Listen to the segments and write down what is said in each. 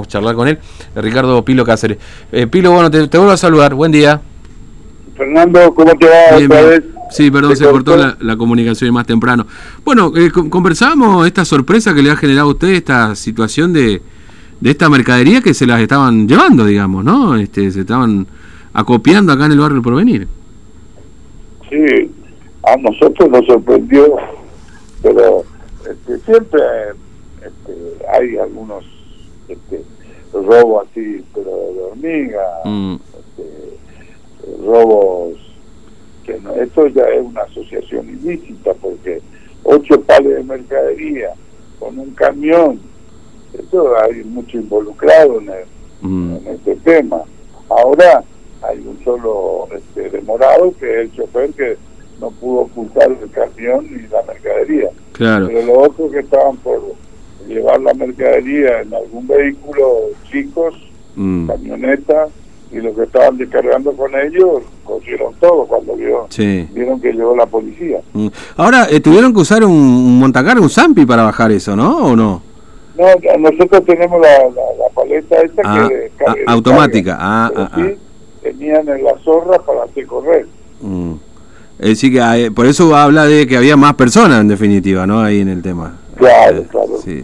podamos charlar con él, Ricardo Pilo Cáceres. Pilo, bueno, te, vuelvo a saludar, buen día. Fernando, ¿cómo te va otra vez? Sí, perdón, se, cortó, la, comunicación más temprano. Bueno, eh, conversamos esta sorpresa que le ha generado a usted esta situación de, de esta mercadería que se las estaban llevando, digamos, ¿no? Este, se estaban acopiando acá en el barrio Porvenir. Sí, a nosotros nos sorprendió, pero este, siempre este, hay algunos este, robos así, pero de hormiga, mm. este, robos que no, esto ya es una asociación ilícita porque ocho pales de mercadería con un camión, esto hay mucho involucrado en, mm. en este tema. Ahora hay un solo este, demorado que es el chofer que no pudo ocultar el camión ni la mercadería. Claro. Pero los otros que estaban por llevar la mercadería en algún vehículo, chicos, mm. camioneta, y los que estaban descargando con ellos, cogieron todo cuando vieron, vieron que llegó la policía. Mm. Ahora, eh, tuvieron que usar un montacar, un Zampi para bajar eso, ¿no? ¿O no? No, nosotros tenemos la, la, paleta esta ah, que... Ah, automática, ah, ah, ah tenían en la zorra para hacer correr. Mm. Es decir, que por eso habla de que había más personas en definitiva, ¿no? Ahí en el tema. Claro, eh,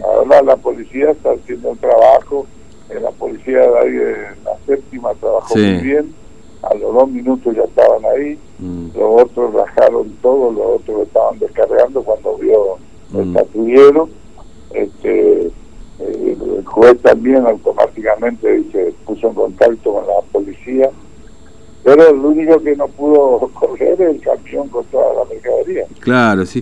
Ahora la policía está haciendo un trabajo, eh, la policía de ahí de la séptima trabajó muy bien, a los dos minutos ya estaban ahí, mm. los otros bajaron todo, los otros estaban descargando cuando vio el mm. patrullero, este, eh, el juez también automáticamente se puso en contacto con la policía pero el único que no pudo coger es el camión con toda la mercadería. Claro, sí.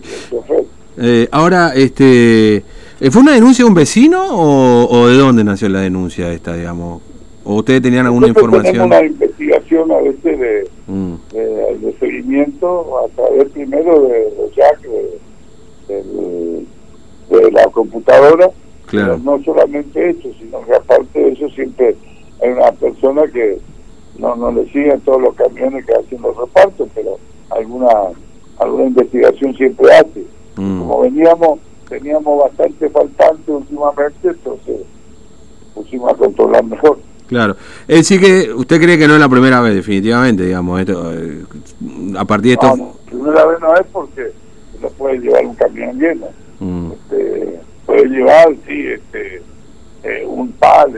Eh, ahora, este, ¿fue una denuncia de un vecino o, de dónde nació la denuncia esta, digamos? ¿O ustedes tenían alguna información? Tenemos una investigación a veces de, mm. de, seguimiento a través primero de, de Jack, de, la computadora, claro. no solamente eso, sino que aparte de eso siempre hay una persona que no no le siguen todos los camiones que hacen los repartos, pero alguna alguna investigación siempre hace. Mm. Como veníamos, teníamos bastante faltante últimamente, entonces pusimos a controlar mejor. Claro. Es decir, que usted cree que no es la primera vez, definitivamente, digamos, esto, eh, a partir de esto... No, primera vez no es porque no puede llevar un camión lleno. Mm. Este, puede llevar, sí, este, eh, un pal,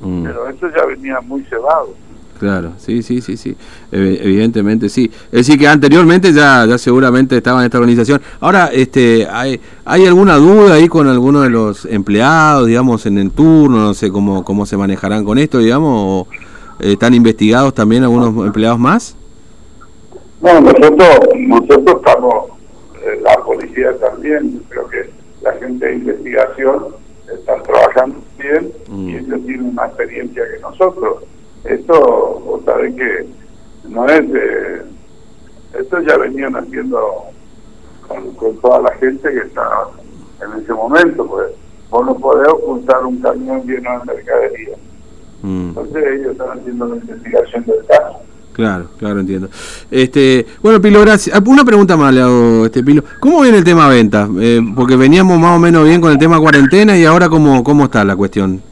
mm. pero eso ya venía muy cebado. Claro, sí, sí, sí, sí, evidentemente sí. Es decir, que anteriormente ya, ya seguramente estaba en esta organización. Ahora, este, ¿hay, ¿hay alguna duda ahí con alguno de los empleados, digamos, en el turno? No sé cómo, cómo se manejarán con esto, digamos, o eh, están investigados también algunos empleados más? No, nosotros, nosotros estamos, eh, la policía también, creo que la gente de investigación están trabajando bien y mm. ellos tienen más experiencia que nosotros esto, vos sabés que no es de... Esto ya venían haciendo con, toda la gente que está en ese momento, pues vos no podés ocultar un camión lleno de mercadería. Mm. Entonces ellos están haciendo la investigación del caso. Claro, claro, entiendo. Este, bueno, Pilo, gracias. Ah, una pregunta más le hago, este Pilo. ¿Cómo viene el tema venta? Eh, porque veníamos más o menos bien con el tema cuarentena y ahora cómo, cómo está la cuestión.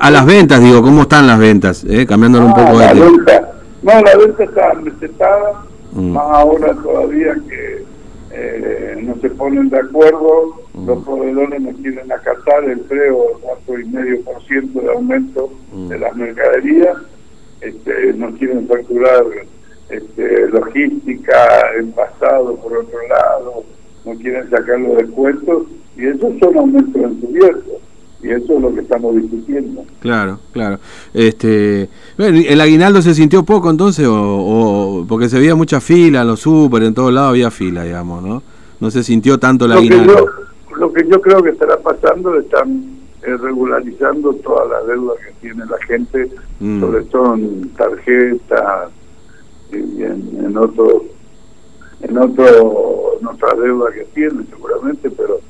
A, las ventas, digo, ¿cómo están las ventas? Eh? Cambiándole un poco ah, de... Venta. No, la venta está recetada, mm. más ahora todavía que eh, no se ponen de acuerdo, mm. los proveedores no quieren acatar el preo del 4,5% de aumento mm. de las mercaderías, este, no quieren facturar este, logística, envasado por otro lado, no quieren sacar los descuentos, y esos son aumentos encubiertos y eso es lo que estamos discutiendo. Claro, claro. Este, ¿El aguinaldo se sintió poco entonces? O, porque se veía mucha fila en los súper, en todos lados había fila, digamos, ¿no? No se sintió tanto el aguinaldo. lo que yo creo que estará pasando, están eh, regularizando todas las deudas que tiene la gente, mm. sobre todo en tarjetas y en, en otros en otro en otras deudas que tienen seguramente, pero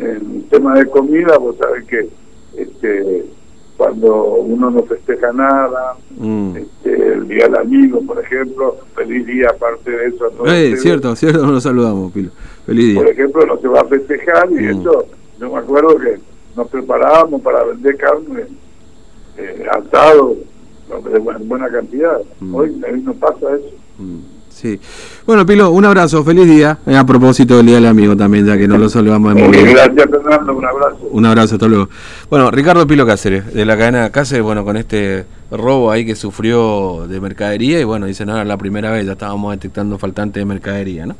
en tema de comida, vos sabés que este, cuando uno no festeja nada, mm. este, el Día del Amigo, por ejemplo, feliz día aparte de eso. Eh, cierto, cierto, nos saludamos, Pilo. Feliz día. Por ejemplo, no se va a festejar y mm. eso, yo me acuerdo que nos preparábamos para vender carne eh, asado en buena cantidad. Mm. Hoy, no pasa eso. Sí. Bueno, Pilo, un abrazo, feliz día. Eh, a propósito del Día del Amigo también, ya que no lo saludamos de muy Gracias, Fernando, un abrazo. Un abrazo, hasta luego. Bueno, Ricardo Pilo Cáceres, de la cadena Cáceres, bueno, con este robo ahí que sufrió de mercadería, y bueno, dice, no era la primera vez, ya estábamos detectando faltante de mercadería, ¿no?